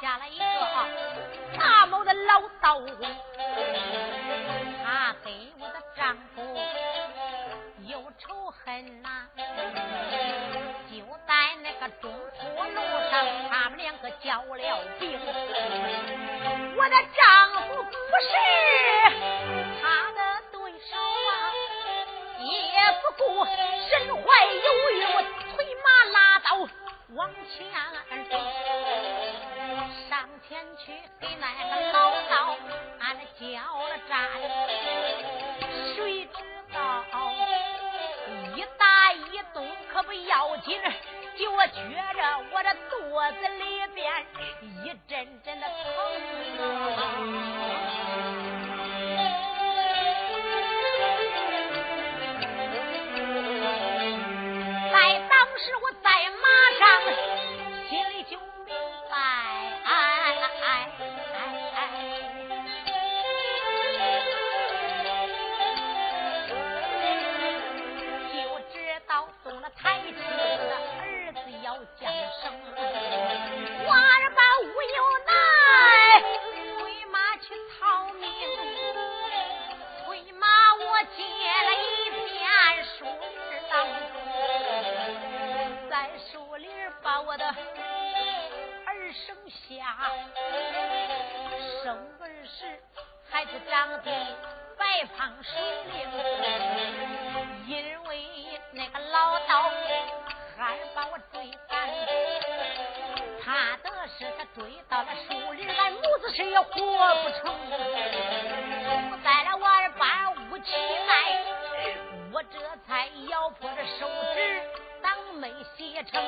下了一个大毛的老刀，他给我的丈夫有仇恨呐、就在那个中途路上，他们两个交了兵，我的丈。活不成，我带了万般武器来，我这才咬破这手指，当没写成。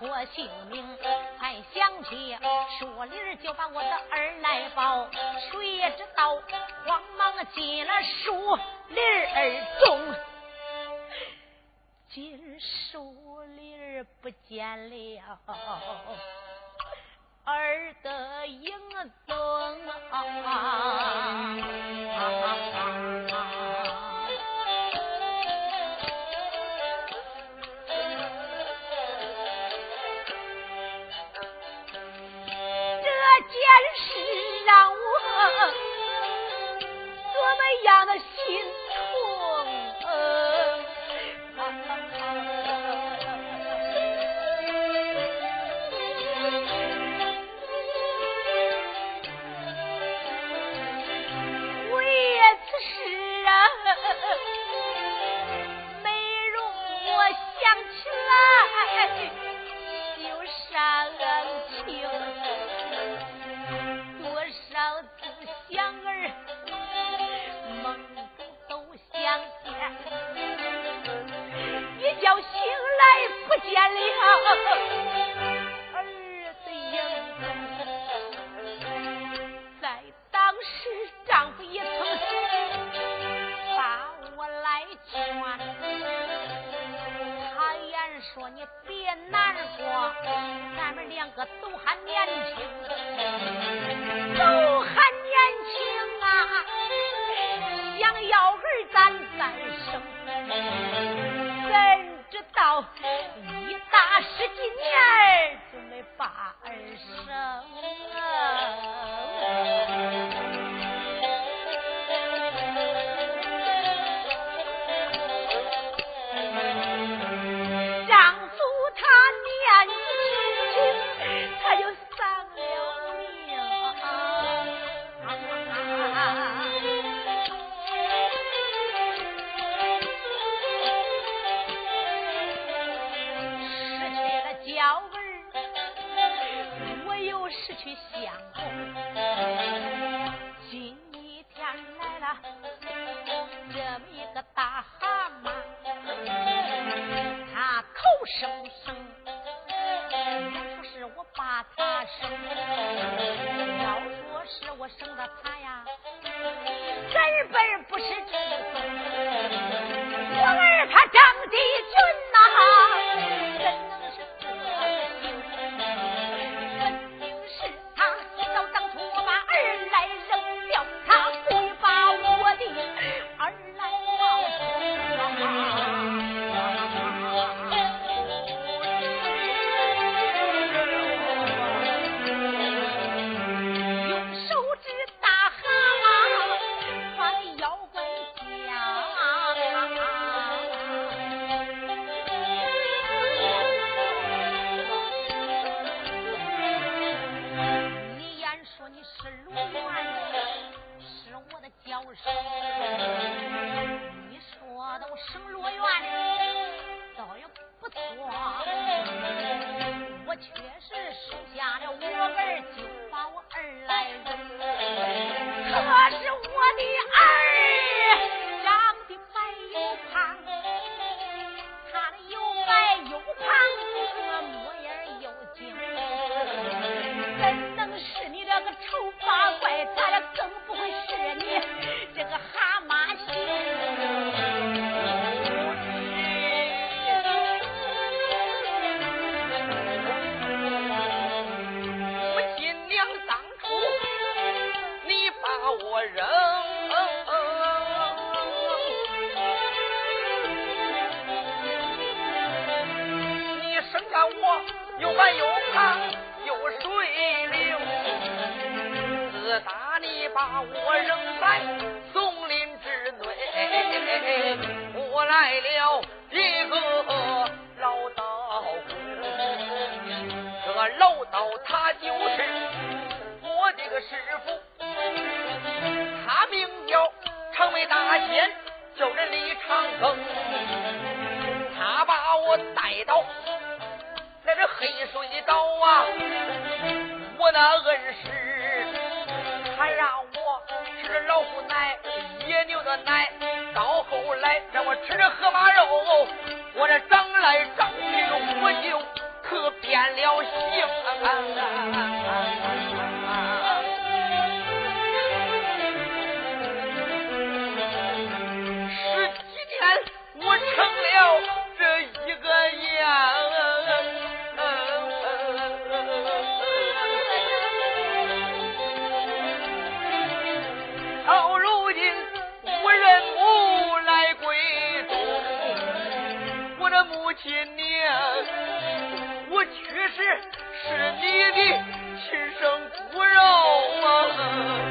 我姓名才想起树林就把我的儿来抱谁也知道慌忙进了树林中进树林不见了儿的影踪啊。那样的心。把他生，要说是我生的他呀，根本不是猪，我儿他长得俊。把我扔在松林之内我来了一个老道这老道他就是我的个师傅他名叫长眉大仙叫人李长庚他把我带到那这黑水岛啊我那恩师喝奶到后来让我吃着河马肉我这长来长去我就可变了性啊。亲生骨肉啊。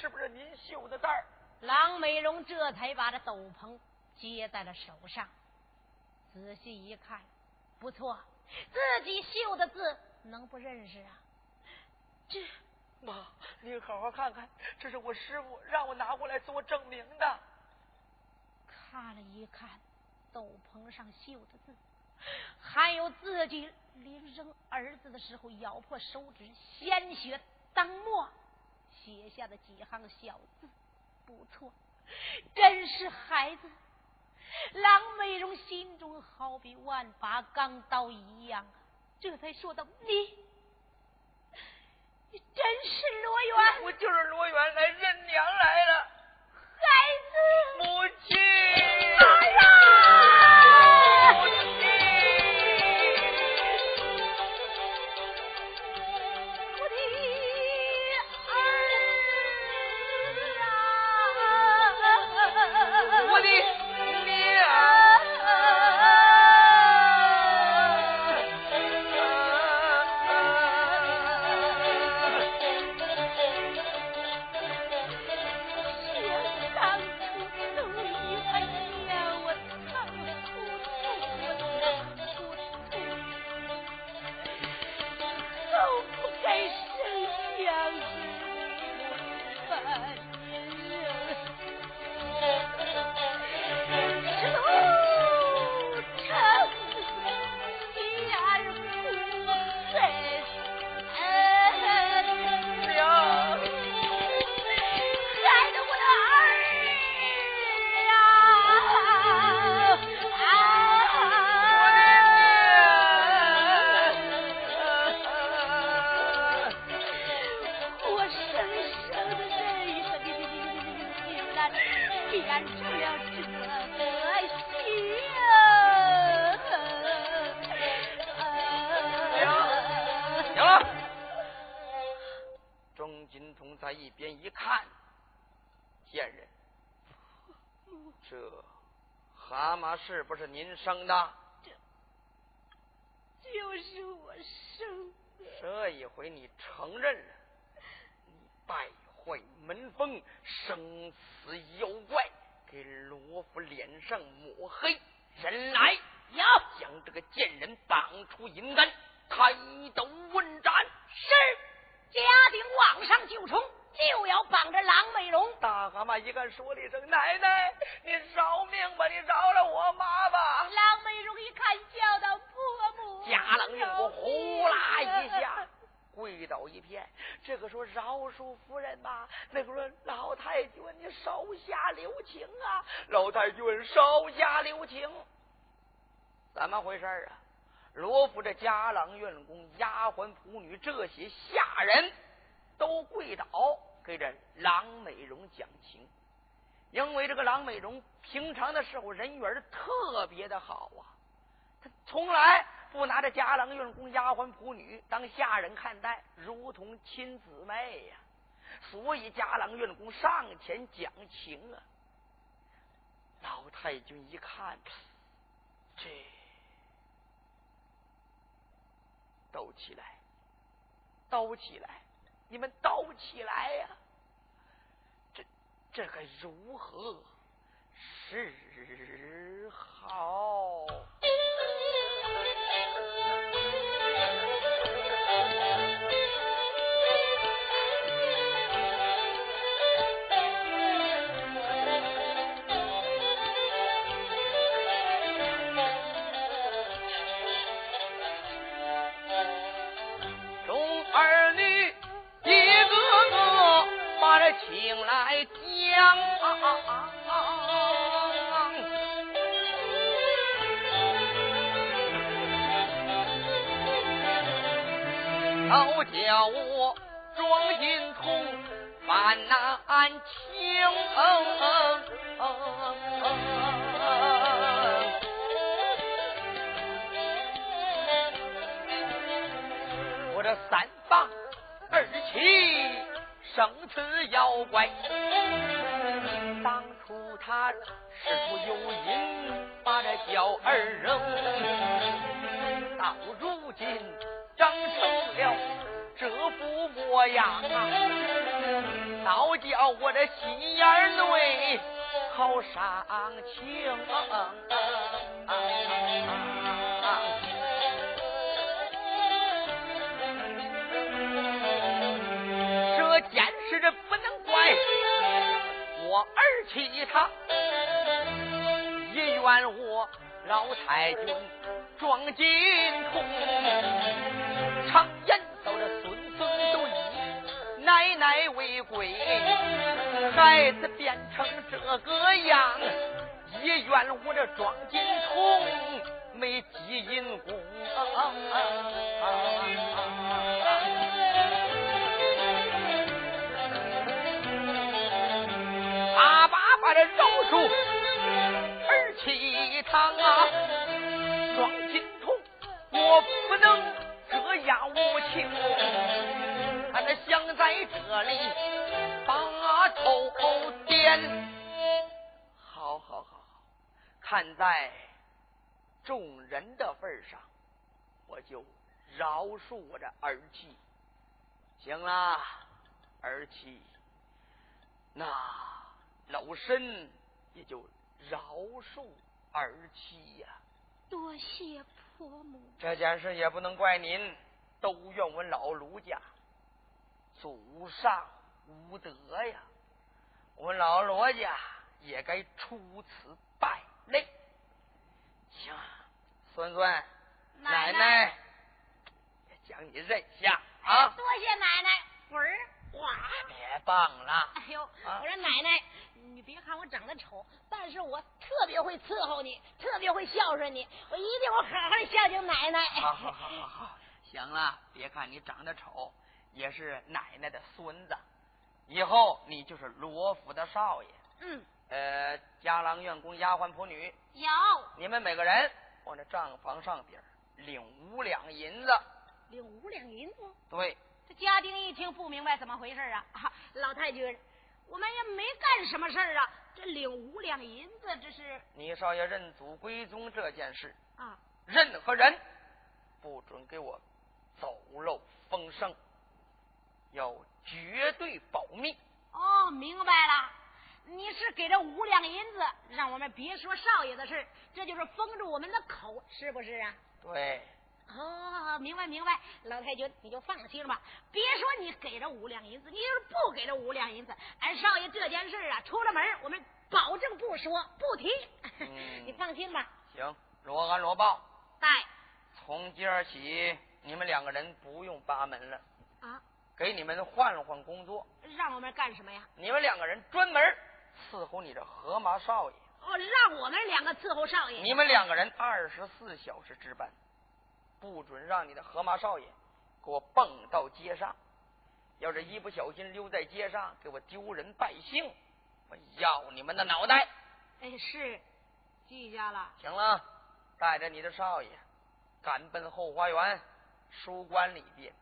是不是您绣的字儿？郎美荣这才把这斗篷接在了手上，仔细一看，不错，自己绣的字能不认识啊？这妈，您好好看看，这是我师傅让我拿过来做证明的。看了一看斗篷上绣的字，还有自己临生儿子的时候咬破手指，鲜血当墨写下的几行小字。不错，真是孩子。郎美荣心中好比万把钢刀一样，这才说道：“你，你真是罗元？我就是罗元，来认娘来了。孩是您生的？这就是我生的。这一回你承认了，你败坏门风，生死妖怪，给罗府脸上抹黑，人来呀将这个贱人绑出银丹，开刀问斩。是，家丁往上就冲。就要绑着郎美容，大蛤蟆一看，说了一声：“奶奶，你饶命吧，你饶了我妈吧！”郎美容一看，叫道：“婆母！”贾冷用我呼啦一下跪倒一片。这个说：“饶恕夫人吧。”那个说：“老太君，你手下留情啊！”老太君手下留情，怎么回事啊？罗府这家郎院工、丫鬟仆女这些下人。都跪倒给这郎美荣讲情，因为这个郎美荣平常的时候人缘特别的好啊，他从来不拿着家郎院工、丫鬟仆女当下人看待，如同亲姊妹呀。所以家郎院工上前讲情啊，老太君一看，这抖起来，抖起来。你们倒起来呀！这这该如何是好？请来讲。都叫我庄心痛，犯难情。我这三八二七。生此妖怪。当初他事出有因，把这小儿扔，到如今长成了这副模样啊，倒叫我这心眼内好伤情。这我儿妻他，也怨我老太君装金童，常言道这孙孙都以奶奶为贵，孩子变成这个样，也怨我这装金童没积阴功。把这饶恕儿妻堂啊，装金童，我不能这样无情，他那想在这里把头点。好好好好，看在众人的份上，我就饶恕我这儿妻。行了，儿妻，那。老身也就饶恕儿妻呀。多谢婆母。这件事也不能怪您，都怨我老卢家祖上无德呀。我老罗家也该出此败类。行，孙孙，奶奶也将你认下啊。多谢奶奶，滚儿。哇，别棒了。哎呦，我说奶奶。你别看我长得丑，但是我特别会伺候你，特别会孝顺你，我一定会好好孝敬奶奶。好好好好好，行了，别看你长得丑，也是奶奶的孙子，以后你就是罗府的少爷。嗯。呃，家郎、院工、丫鬟、仆女有，你们每个人往这账房上边领五两银子。领五两银子？对。这家丁一听不明白怎么回事啊，老太君。我们也没干什么事儿啊，这领五两银子，这是你少爷认祖归宗这件事啊，任何人不准给我走漏风声，要绝对保密。哦，明白了，你是给这五两银子，让我们别说少爷的事这就是封住我们的口，是不是啊？对。哦，明白明白，老太君你就放心吧。别说你给这五两银子，你就是不给这五两银子，俺少爷这件事啊，出了门我们保证不说不提。你放心吧。行，罗安罗报。带。从今儿起，你们两个人不用扒门了。啊。给你们换换工作。让我们干什么呀？你们两个人专门伺候你这河马少爷。哦，让我们两个伺候少爷。你们两个人二十四小时值班。不准让你的河马少爷给我蹦到街上，要是一不小心溜在街上，给我丢人败兴，我要你们的脑袋！哎，是，记下了。行了，带着你的少爷赶奔后花园书馆里边，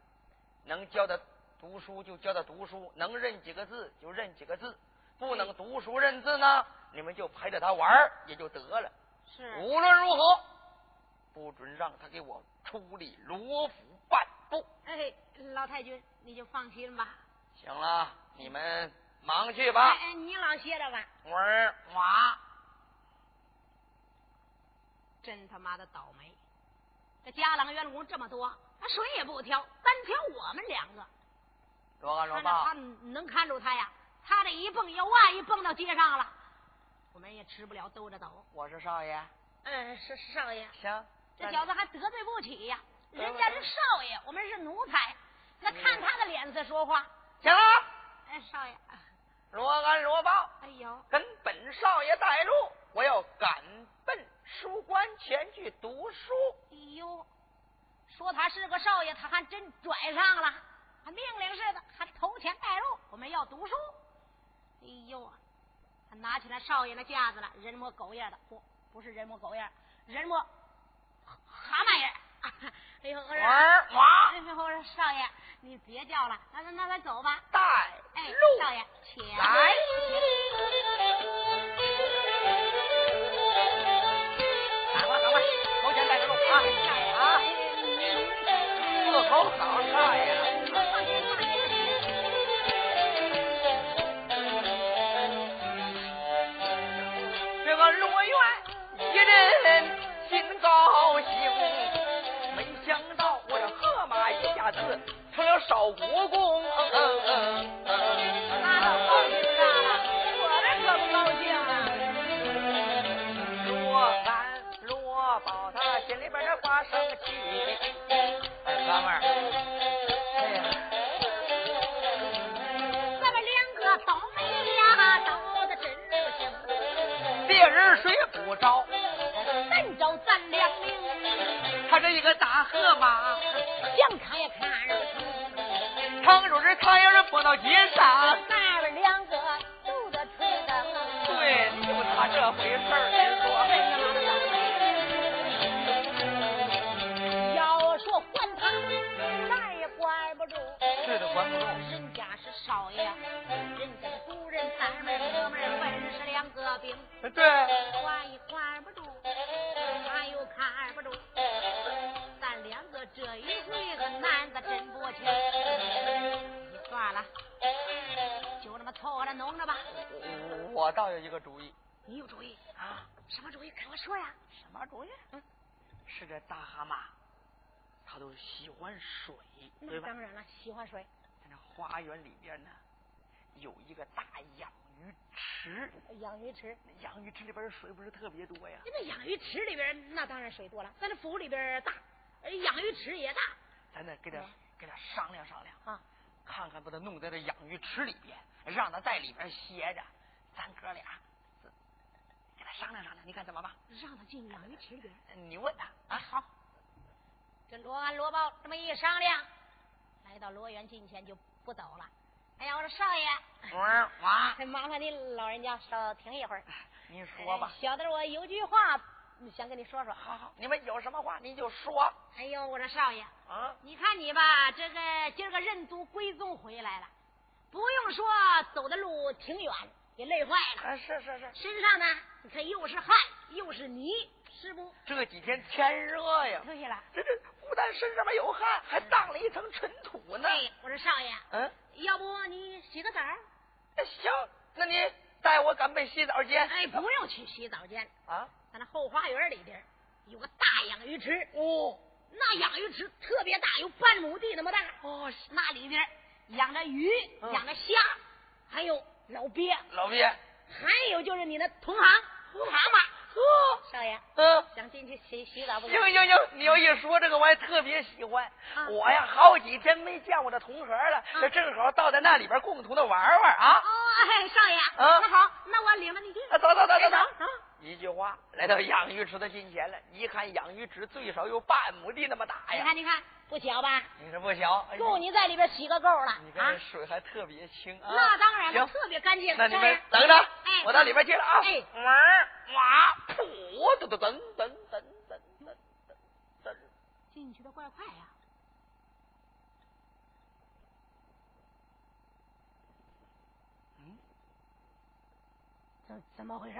能教他读书就教他读书，能认几个字就认几个字，不能读书认字呢，你们就陪着他玩也就得了。是，无论如何。不准让他给我出力罗府半步。哎，老太君，你就放心吧。行了，你们忙去吧。哎，你老歇着吧。我儿娃，真他妈的倒霉！这家郎员工这么多，他谁也不挑，单挑我们两个。罗干罗他能看住他呀？他这一蹦，要万一蹦到街上了，我们也吃不了兜着走。我是少爷。嗯，是少爷。行。这小子还得罪不起呀！人家是少爷，我们是奴才，那看他的脸色说话。行了，哎，少爷，罗安罗豹。哎呦，跟本少爷带路，我要赶奔书馆前去读书。哎呦，说他是个少爷，他还真拽上了，还命令似的，还头前带路。我们要读书。哎呦，他拿起来少爷那架子了，人模狗样的，不，不是人模狗样，人模。哎呦，我说，哎呦，我说少爷，你别叫了，那那那咱走吧。带哎，少爷，请来。赶快赶快，头前带着路啊！啊，伺候好少爷。成了少国公。那都高兴啥了？我这可不高兴啊！罗三罗宝他心里边这挂生气，哎，哥们儿，哎呀，咱们两个倒霉呀，倒的真不行。别人睡不着，咱找咱两命，他这一个大河马，想看也看。他要是蹦到街上，咱们两个都得吹灯。对，就他这回事儿。要说还他，咱也管不住。是的，管不住。人家是少爷，人家的主人三门哥们儿本是两个兵，对，管也管不住，看又看不住。咱两个这一回个难的真不轻。这么凑合着弄着吧。我倒有一个主意你有主意？啊，什么主意？跟我说呀。什么主意？嗯，是这大蛤蟆，它都喜欢水，对吧？当然了，喜欢水，在那花园里边呢，有一个大养鱼池，养鱼池。养鱼池里边的水不是特别多呀？那养鱼池里边那当然水多了，咱这府里边大，呃养鱼池也大咱得给他嗯给他商量商量，啊。看看把他弄在这养鱼池里边，让他在里边歇着，咱哥俩给他商量商量，你看怎么办？让他进养鱼池里边。你问他啊，好。这罗安罗宝这么一商量，来到罗元近前就不走了。哎呀，我说少爷，我哇，麻烦您老人家稍停一会儿。你说吧哎。小的我有句话想跟你说说。好好，你们有什么话你就说哎呦，我说少爷，啊。你看你吧，这个今儿个任督归宗回来了，不用说走的路挺远，也累坏了。啊，是是是，身上呢，你看又是汗又是泥，是不？这几天天热呀，对了，这这不但身上面有汗，还荡了一层尘土呢。哎，我说少爷，嗯，要不你洗个澡行，那你带我赶奔洗澡间。哎，不用去洗澡间，啊，在那后花园里边有个大养鱼池，哦那养鱼池特别大，有半亩地那么大。哦，那里边养着鱼，嗯养着虾，还有老鳖，老鳖，还有就是你的同行蛤蟆。哦，少爷，嗯。想进去洗洗澡不行行行，你要一说这个，我还特别喜欢。啊我呀，好几天没见我的同学了，这正好到在那里边共同的玩玩啊。哦，哎，少爷，嗯那好，那我领着你去。走。来到养鱼池的近前了。一看养鱼池最少有半亩地那么大呀，你看，你看，不小吧？你说不小，哎够你在里边洗个够了啊你看这！水还特别清啊。那当然了，行，特别干净。那你们等着，哎，我到里边去了啊。哎，哇哇，噗，噔噔噔噔噔噔噔噔。进去的怪快呀。嗯，怎怎么回事？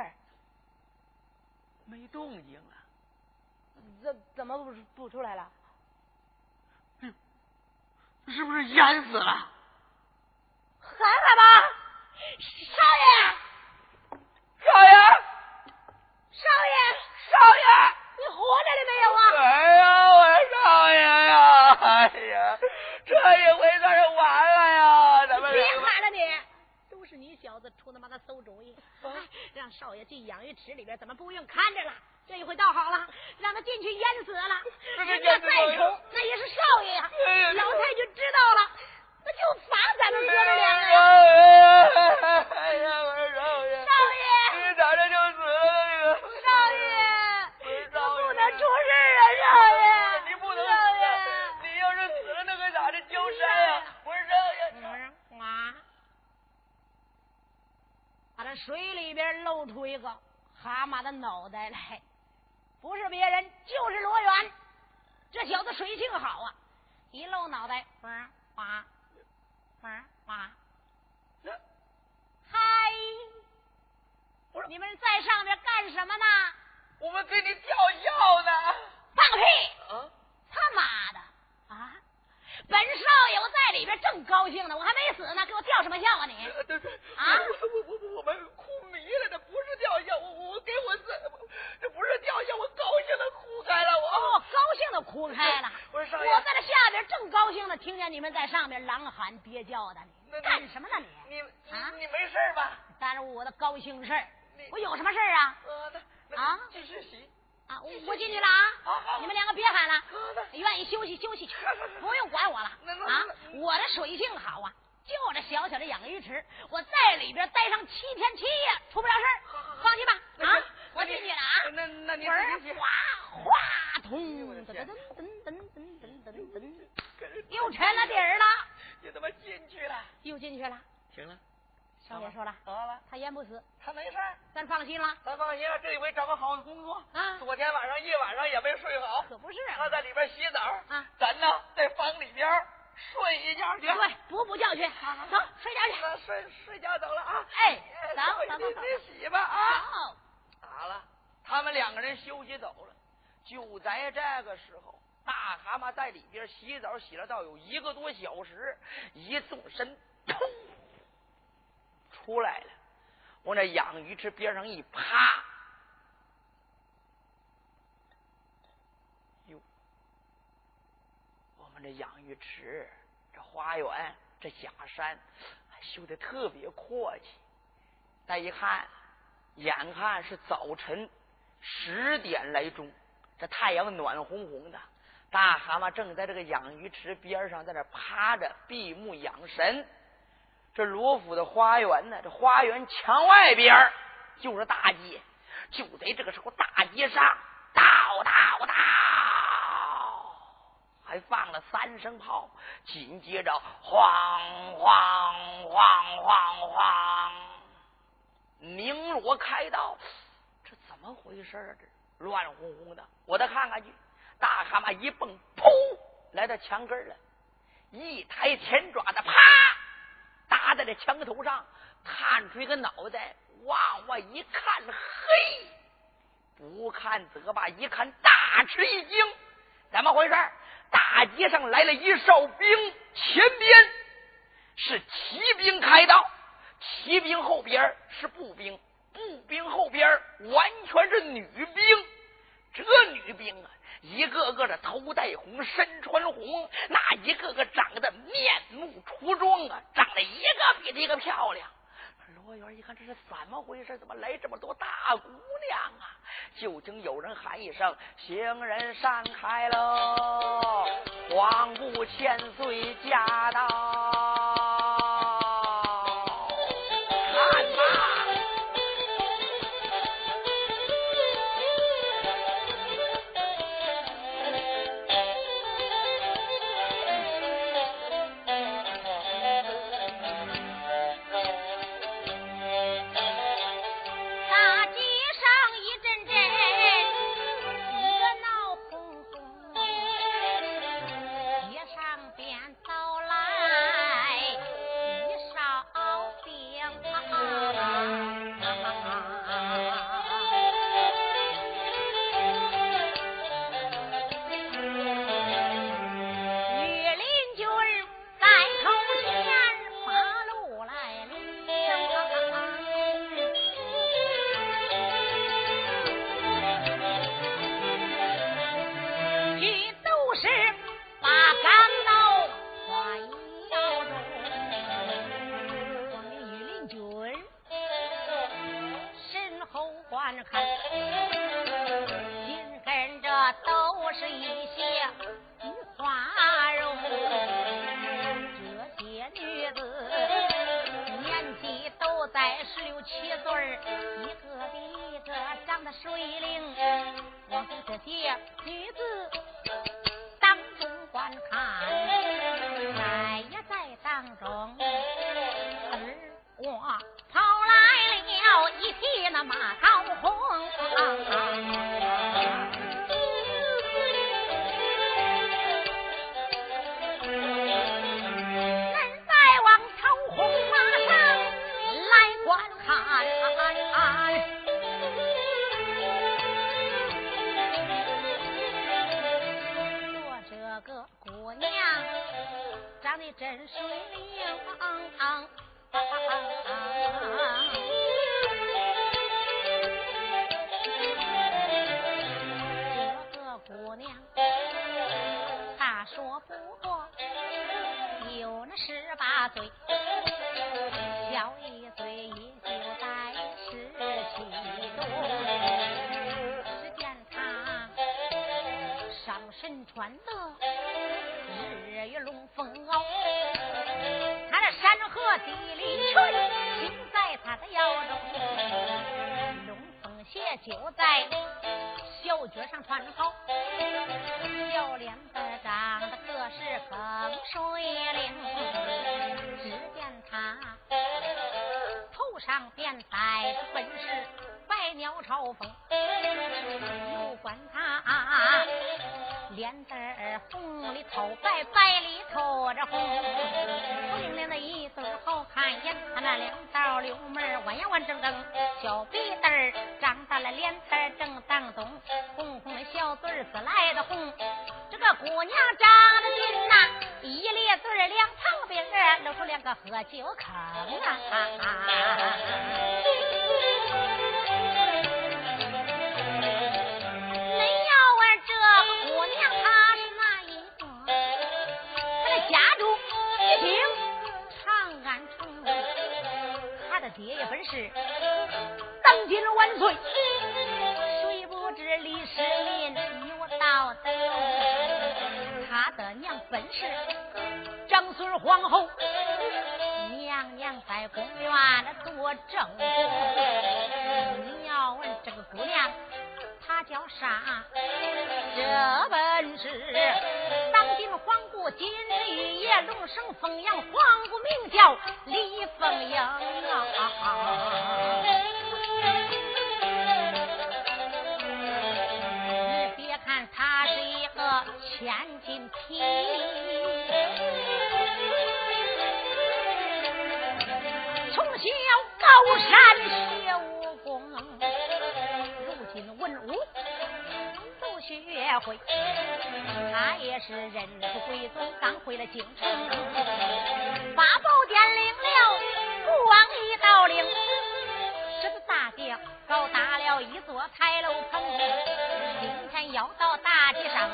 没动静了。怎怎么不不出来了？是不是淹死了？喊喊吧？少爷，少爷，少爷，少爷！你活着了没有啊？哎呀，我少爷呀！哎呀，这一回算是完了呀！咱们别喊了你，都是你小子出他妈的馊主意！哎，让少爷进养鱼池里边，怎么不用看着了？这一回倒好了，让他进去淹死了。人家再丑，那也是少爷呀。哎老太君知道了，那就罚咱们哥儿两个哎呀。呀，哎呀，我说少爷，少爷，你咋这就死了？少爷，不这不能出事啊，少爷！你不能少死爷，你要是死了，那可咋的交山呀？我说少爷，我说啊，把这水里边露出一个蛤蟆的脑袋来，不是别人，就是罗元。这小子水性好啊，一露脑袋，哇哇哇哇，嗨，不是你们在上面干什么呢？我们给你吊药呢。放屁！本少爷我在里边正高兴呢，我还没死呢，给我吊什么孝啊你？呃对对啊我我我我们哭迷了，这不是吊孝，我我给我这这不是吊孝，我高兴的哭开了，我。哦，高兴的哭开了。我说少爷我在这下边正高兴呢，听见你们在上面狼喊憋叫的，你干什么呢你？你啊你没事吧？耽误我的高兴事儿。我有什么事儿啊？啊继续洗。啊，我我进去了啊！你们两个别喊了，愿意休息休息去不用管我了啊！我的水性好啊，就这小小的养鱼池，我在里边待上七天七夜，出不了事放心吧啊！我进去了啊！那那你门儿自己洗哗哗通，噔噔噔噔噔噔噔又沉了底儿了，你他妈进去了。又进去了。行了，少爷说了，好了，他淹不死，他没事儿，咱放心了咱放心了，这回找个好的工作。啊！昨天晚上一晚上也没睡好，可不是他啊，在里边洗澡啊，咱呢在房里边睡一觉去。对，补补觉去，好走睡觉去。那睡睡觉走了啊。哎走少爷走走走你你洗吧啊。好，好了，他们两个人休息走了。就在这个时候，大蛤蟆在里边洗澡，洗了到有一个多小时，一纵身，砰，出来了。往那养鱼池边上一趴，哟，我们这养鱼池、这花园、这假山，修的特别阔气。再一看，眼看是早晨十点来钟，这太阳暖烘烘的，大蛤蟆正在这个养鱼池边上，在那趴着闭目养神。这罗府的花园呢，这花园墙外边就是大街，就在这个时候，大街上叨叨叨，还放了三声炮，紧接着晃晃晃晃晃，鸣锣开道，这怎么回事啊？这乱哄哄的，我再看看去。大蛤蟆一蹦，噗，来到墙根了，一抬前爪子，啪，打在这墙头上，探出一个脑袋，往外一看，嘿，不看则罢，一看大吃一惊，怎么回事？大街上来了一哨兵，前边是骑兵开道，骑兵后边是步兵，步兵后边完全是女兵。这女兵啊，一个个的头戴红，身穿红，那一个个长得面目出众啊，长得一个比一个漂亮。罗元一看，这是怎么回事？怎么来这么多大姑娘啊？就听有人喊一声：“行人闪开喽！皇姑千岁驾到！”穿好，小脸子长得可是风水灵。只见他头上便戴着本是百鸟朝凤，又观他脸蛋儿红里透白，白里透着红。我就坑啊！啊啊这姑娘她是哪一个？她的家中姓长安城，她的爹也本事，当今万岁。谁不知李世民有道德？他的娘本事，长孙皇后。在公园里做正宫你要问这个姑娘她叫啥？这本是当今皇姑今日一夜龙生凤阳皇姑名叫李凤英。啊你别看她是一个千高山学武功如今文武都学会他也是人子归宗刚回了京城八宝殿领了国王一道令狮子大帝高搭了一座彩楼棚今天要到大街上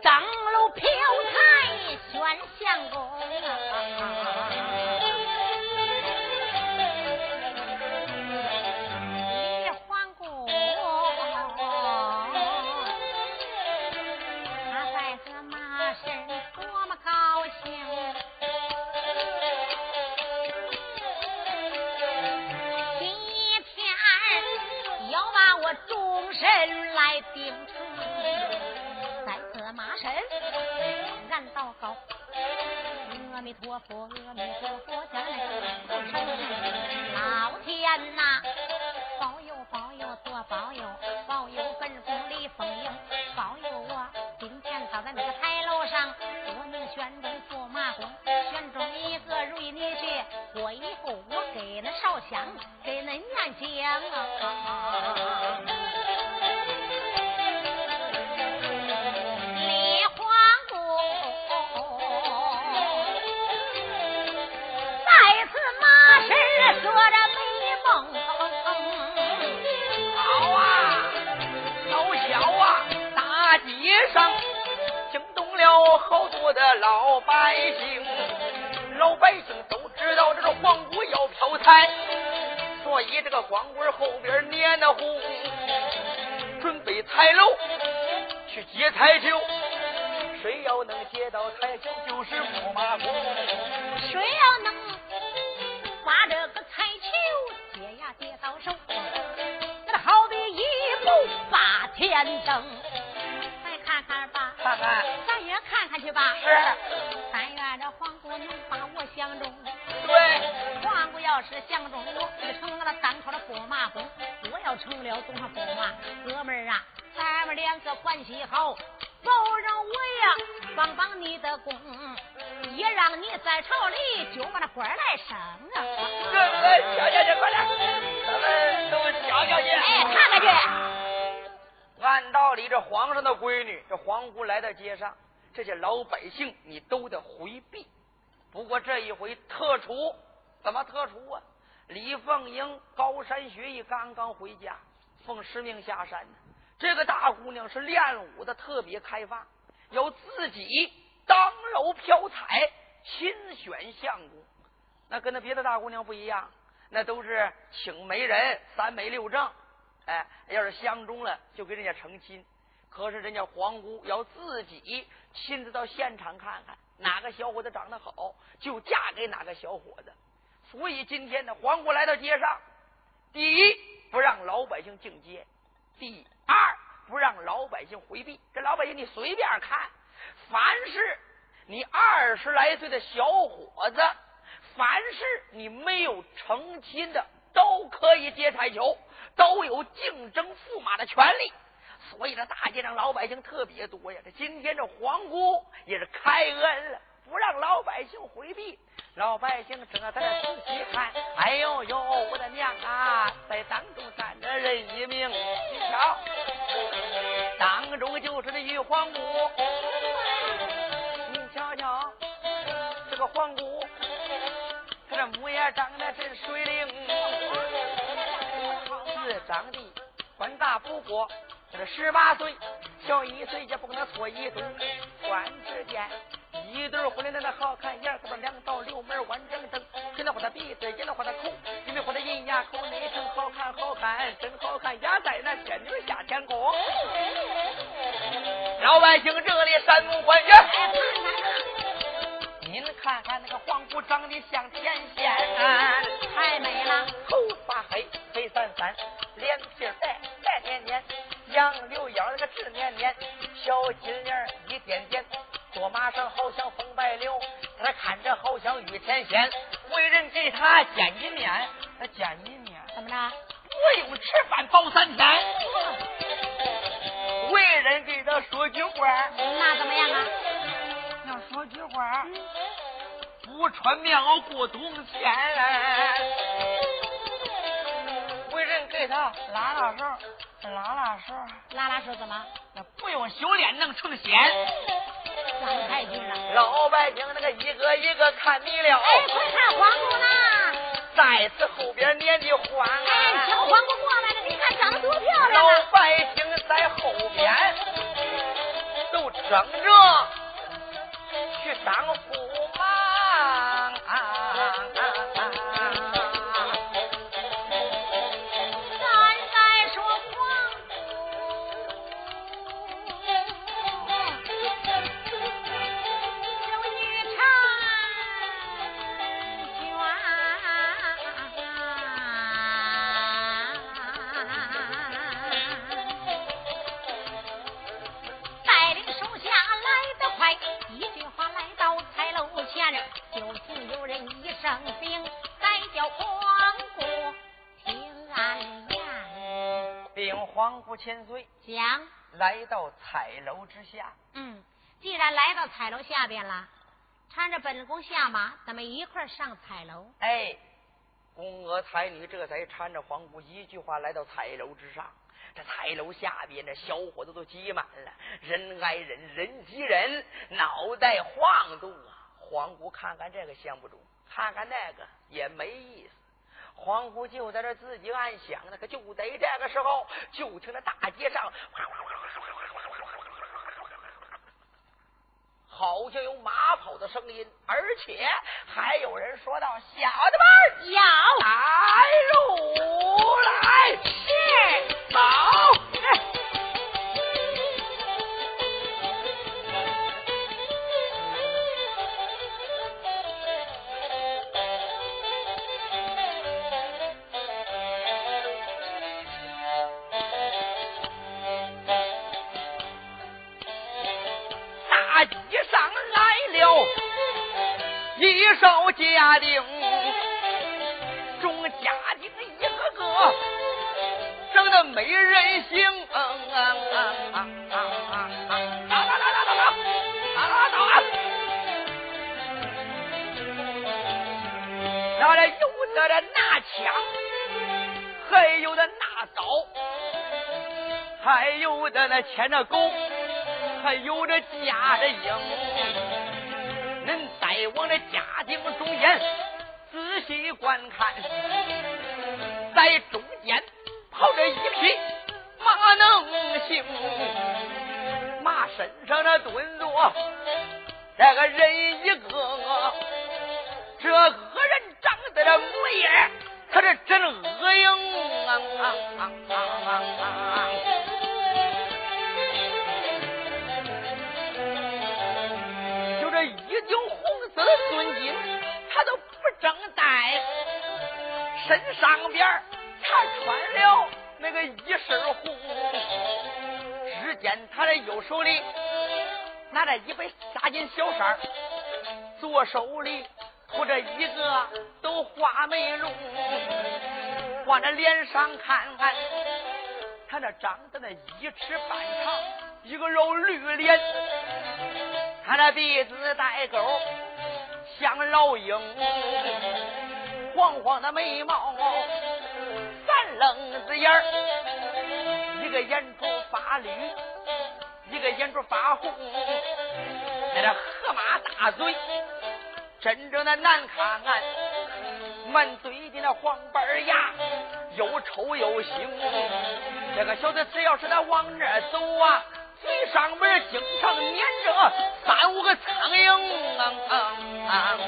张楼飘彩选相公你和如意念学过以后，我给那烧香，给恁念经。那闺女，这黄姑来到街上，这些老百姓你都得回避。不过这一回特除，怎么特除啊？李凤英高山学艺刚刚回家，奉师命下山。这个大姑娘是练武的，特别开放，要自己当柔飘彩，亲选相公。那跟那别的大姑娘不一样，那都是请媒人，三媒六证。哎，要是相中了，就跟人家成亲。可是人家皇姑要自己亲自到现场看看，哪个小伙子长得好，就嫁给哪个小伙子。所以今天呢，皇姑来到街上，第一不让老百姓进街，第二不让老百姓回避。这老百姓你随便看，凡是你二十来岁的小伙子，凡是你没有成亲的，都可以接彩球。都有竞争驸马的权利，所以这大街上老百姓特别多呀。这今天这皇姑也是开恩了，不让老百姓回避。老百姓正在这仔细看，哎呦呦，我的娘啊，在当中站着人一名，你瞧，当中就是那玉皇姑。你瞧瞧，这个皇姑，她这模样长得真水灵。长得官大不过，这十八岁，小一岁也不能错一对。官之间一对婚的那好看样，子，两道六门弯正正，跟那画的鼻子，跟那画的口，因为画的银牙口内生好看好看，真好看，压在那仙女下天宫。老百姓这里山目观园，您看看那个黄姑长得像天仙，太美了，头发黑黑散散。脸皮白白黏黏，杨柳腰那个直黏黏，小金莲一点点，坐马上好像风白柳，他看着好像玉天仙。为人给他见一面，他见一面怎么着？不用吃饭饱三天。为人给他说句话，那怎么样啊？要说句话，不穿棉袄过冬天。为人给他拉拉手，拉拉手，拉拉手怎么？那不用修炼能成仙。上太君了。老百姓那个一个一个看你了。哎，快看皇姑呢！在此后边撵的欢。哎，小皇姑过来了，你看长得多漂亮。老百姓在后边都争着去当驸皇姑千岁，讲来到彩楼之下。嗯，既然来到彩楼下边了，搀着本宫下马，咱们一块上彩楼。哎，宫娥才女这才搀着皇姑一句话来到彩楼之上。这彩楼下边，这小伙子都挤满了，人挨人，人挤人，脑袋晃动啊！皇姑看看这个相不中，看看那个也没意思。黄姑就在这自己暗想呢，可就在这个时候，就听那大街上，好像有马跑的声音，而且还有人说道：“小的们要来路来，是走。”少家丁，众家丁一个个整的没人性。啊啊啊啊啊啊！走走走走走走走啊！那这有的拿枪，还有的拿刀，还有的那牵着狗，还有的架着鹰。往这家境中间仔细观看，在中间跑着一匹马能行，马身上的蹲着这个人一个，这恶人长得这模样，可是真恶影啊！孙金他都不正戴，身上边他穿了那个一身红。只见他的右手里拿着一杯沙金小扇左手里托着一个都画眉龙。往这脸上看看，他那长得那一尺半长，一个肉绿脸，他那鼻子带沟。像老鹰，黄黄的眉毛，三愣子眼儿，一个眼珠发绿，一个眼珠发红，那这河马大嘴，真正的难看，满嘴的那黄板牙，又臭又腥。这个小子只要是他往那走啊。嘴上边经常粘着三五个苍蝇，啊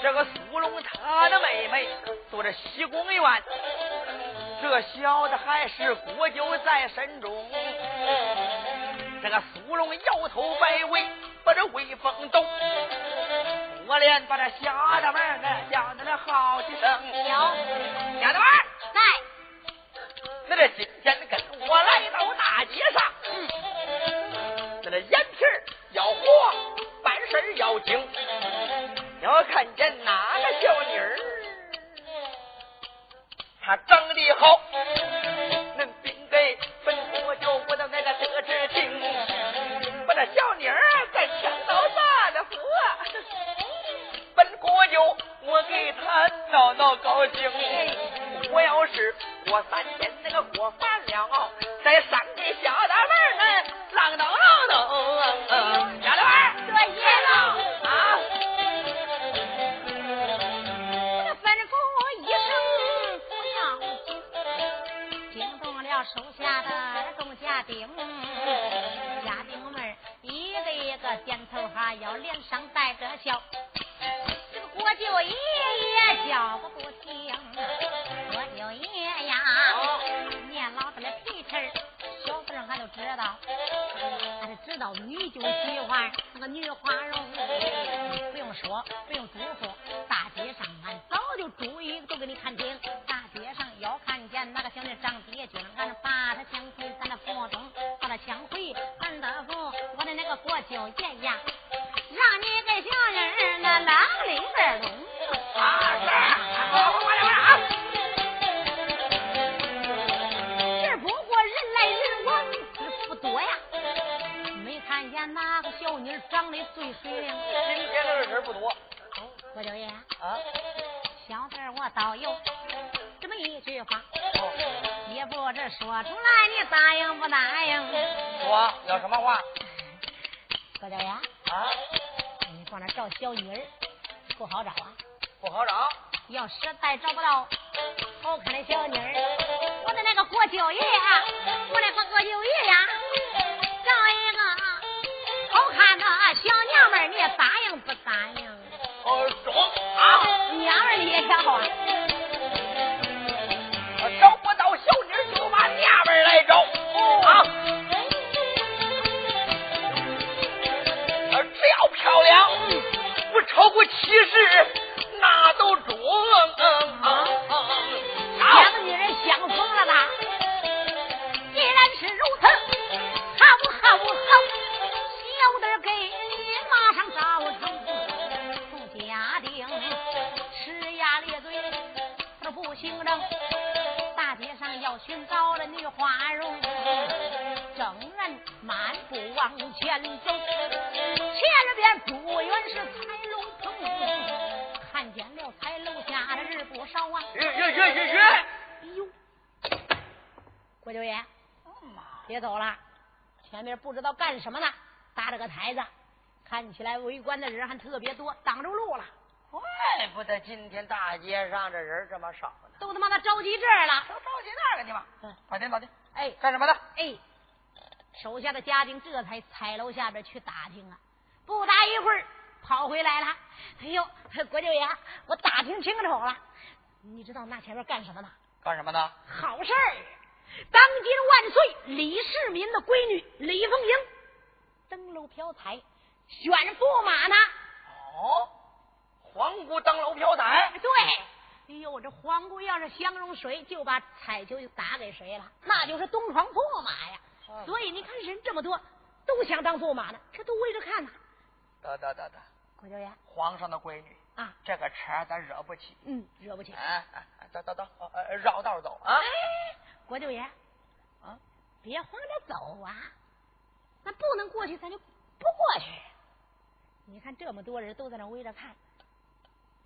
这个苏龙他的妹妹做着西宫院，这小子还是国舅在身中。这个苏龙摇头摆尾，把这威风抖，我连把这瞎子们呢叫他那好几声。丫头们在，那这今天跟我来到大街上，那这眼皮要活，办事要精。要看见哪个小妮儿，她长得好，恁并给吩咐就我的那个得知情，把那小妮儿再牵到咱的府，本国舅我给他闹闹高兴。我要是过三天那个过完了，再上给下点头哈腰，脸上带着笑。这个国舅爷爷叫个不停，国舅爷呀，念老子的皮气小时候俺都知道，俺就知道你就喜欢那个女花容，不用说，不用嘱咐，大街上俺早就注意，都给你看清。大街上要看见那个小妮长爹君，俺把他抢回咱的府中，把他抢回咱的府。我的那个国舅爷呀，答应不答应？说要什么话？郭大爷啊，你往那找小妮儿不好找啊？不好找。要实在找不到好看的小妮儿，我的那个国舅爷，我的个国舅爷呀，找一个好看的小娘们儿，你答应不答应？哦，中啊！娘儿你也瞧啊！找不到小妮就把娘们来找啊！只要漂亮，不超过七十，那都中。两个女人相逢了吧？既然是如此，好好好，小的给你马上找成。从家丁，呲牙咧嘴，他不行正。身高的女花容，正人漫步往前走，前边不远是郭九爷，别走了，前面不知道干什么呢，搭着个台子，看起来围观的人还特别多，挡住路了，怪不得今天大街上这人这么少呢。都他妈的着急这儿了。都着急那个去吧。嗯，快点，早点。哎干什么的？哎，手下的家丁这才踩楼下边去打听啊，不大一会儿跑回来了。哎呦，郭九爷，我打听清楚了，你知道那前面干什么呢？干什么呢？好事儿！当今万岁李世民的闺女李凤英登楼飘彩，选驸马呢。哦，皇姑登楼飘彩。对，哎呦，这皇姑要是相中谁，就把彩球就打给谁了，那就是东床驸马呀。嗯所以你看人这么多，都想当驸马呢，这都围着看呢。得得得得，郭九爷皇上的闺女，啊，这个茬咱惹不起。嗯，惹不起。哎哎，哎走走走，绕道走啊。哎，郭九爷，啊，别慌着走啊，咱不能过去，咱就不过去。你看这么多人都在那围着看，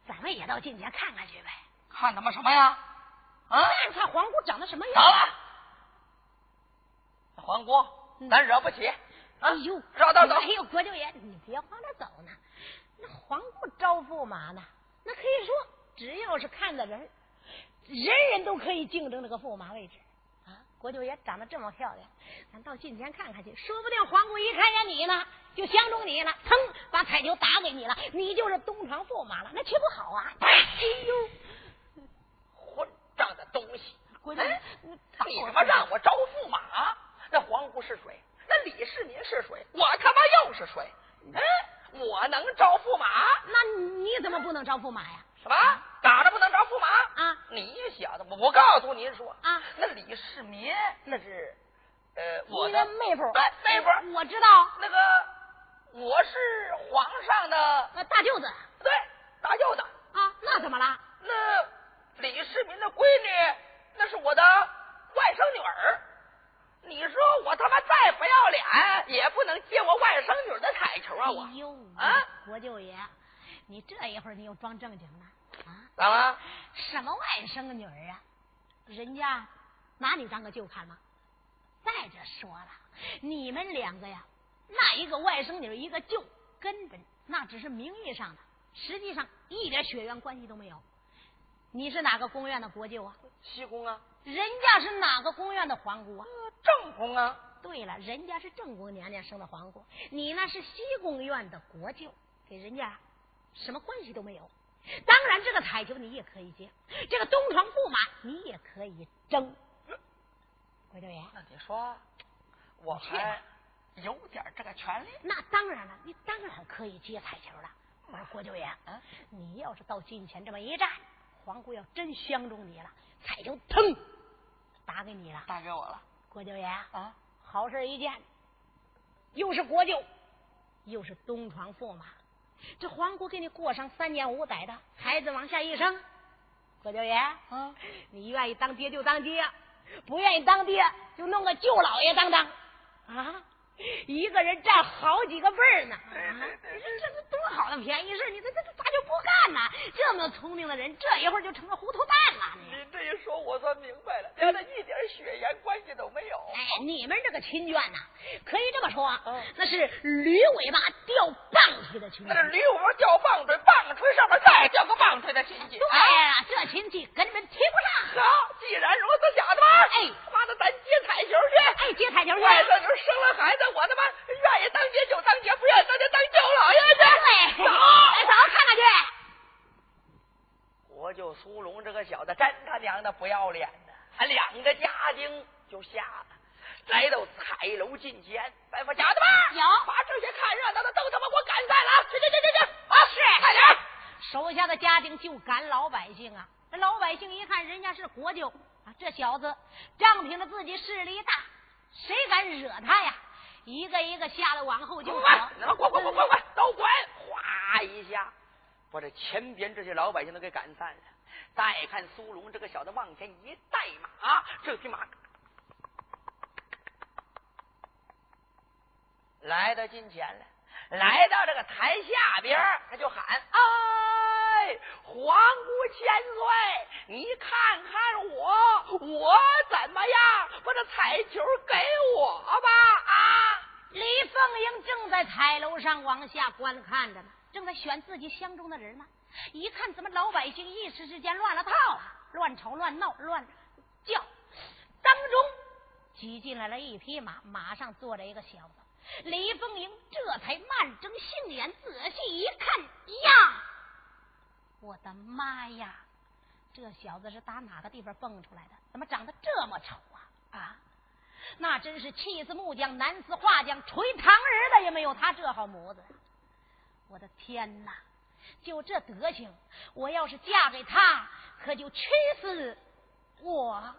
咱们也到近前看看去呗。看他妈什么呀？啊，看看皇姑长得什么样。走了。皇姑，嗯咱惹不起。啊哎呦，绕道走哎呦，郭九爷，你别慌着走呢。那皇姑招驸马呢？那可以说，只要是看的人，人人都可以竞争这个驸马位置啊。郭九爷长得这么漂亮，咱到近前看看去，说不定皇姑一看见你呢，就相中你了，腾把彩球打给你了，你就是东床驸马了，那岂不好啊？哎呦，混账的东西！国舅爷哎，你你他妈让我招驸马？那皇姑是谁？那李世民是谁？我他妈又是谁？嗯，我能招驸马？那你怎么不能招驸马呀？什么？打着不能招驸马？啊你小子，我我告诉您说啊那李世民那是呃我你的的妹夫，对妹夫，我知道，那个我是皇上的呃，大舅子对大舅子。啊，那怎么了？那李世民的闺女，那是我的外甥女儿。你说我他妈再不要脸，也不能接我外甥女的彩球啊！我哎呦，啊，国舅爷，你这一会儿你又装正经了啊？咋了？什么外甥女儿啊？人家拿你当个舅看吗？再者说了，你们两个呀，那一个外甥女，一个舅，根本那只是名义上的，实际上一点血缘关系都没有。你是哪个宫院的国舅啊？西宫啊，人家是哪个宫院的皇姑啊？正宫啊，对了，人家是正宫娘娘生的皇姑，你那是西宫院的国舅，给人家什么关系都没有。当然，这个彩球你也可以接，这个东床驸马你也可以争。郭九爷，那你说我还有点这个权利？那当然了，你当然可以接彩球了。我说郭九爷，嗯你要是到近前这么一站，皇姑要真相中你了，彩球腾打给你了。打给我了郭九爷，啊？好事一件，又是国舅，又是东床驸马，这皇姑给你过上三年五载的孩子往下一生，何九爷，啊，你愿意当爹就当爹，不愿意当爹就弄个舅老爷当当啊！一个人占好几个辈儿呢，啊！你说这是多好的便宜事，你这这这咋就不干呢？这么聪明的人，这一会儿就成了糊涂蛋了。你你这一说，我算明白了，连他一点血缘关系都没有。哎，你们这个亲眷呐，可以这么说，嗯那是驴尾巴掉棒槌的亲戚。那是驴尾巴掉棒槌，棒槌上面再吊个棒槌的亲戚。对呀、这亲戚根本提不上。好，既然如此，小子们，哎他妈的，咱接彩球去。哎，接彩球去。外甥女生了孩子，我他妈愿意当爹就当爹，不愿意当爹当舅老爷去。对，走，哎，走，看看去。我就苏龙这个小子，真他娘的不要脸呐，还两个家丁就下了，来到彩楼近前，吩咐小子们，有把这些看热闹的都他妈给我赶散了，去去去去去，啊，是，快点。手下的家丁就赶老百姓啊！这老百姓一看人家是国舅啊，这小子仗凭着自己势力大，谁敢惹他呀？一个一个吓得往后就跑，滚滚滚滚滚，都滚，哗一下，把这前边这些老百姓都给赶散了。再看苏龙这个小子往前一带马，这匹马来到近前了，来到这个台下边，他就喊，啊。哎，皇姑千岁，你看看我，我怎么样？把这彩球给我吧！”啊，李凤英正在彩楼上往下观看着呢，正在选自己相中的人呢。一看，怎么老百姓一时之间乱了套了，乱吵乱闹乱叫，当中挤进来了一匹马，马上坐着一个小子。李凤英这才慢睁杏眼，仔细一看，呀，我的妈呀！这小子是打哪个地方蹦出来的？怎么长得这么丑啊？啊，那真是气死木匠，难死画匠，锤糖人的也没有他这号模子。我的天哪！就这德行，我要是嫁给他，可就屈死我了。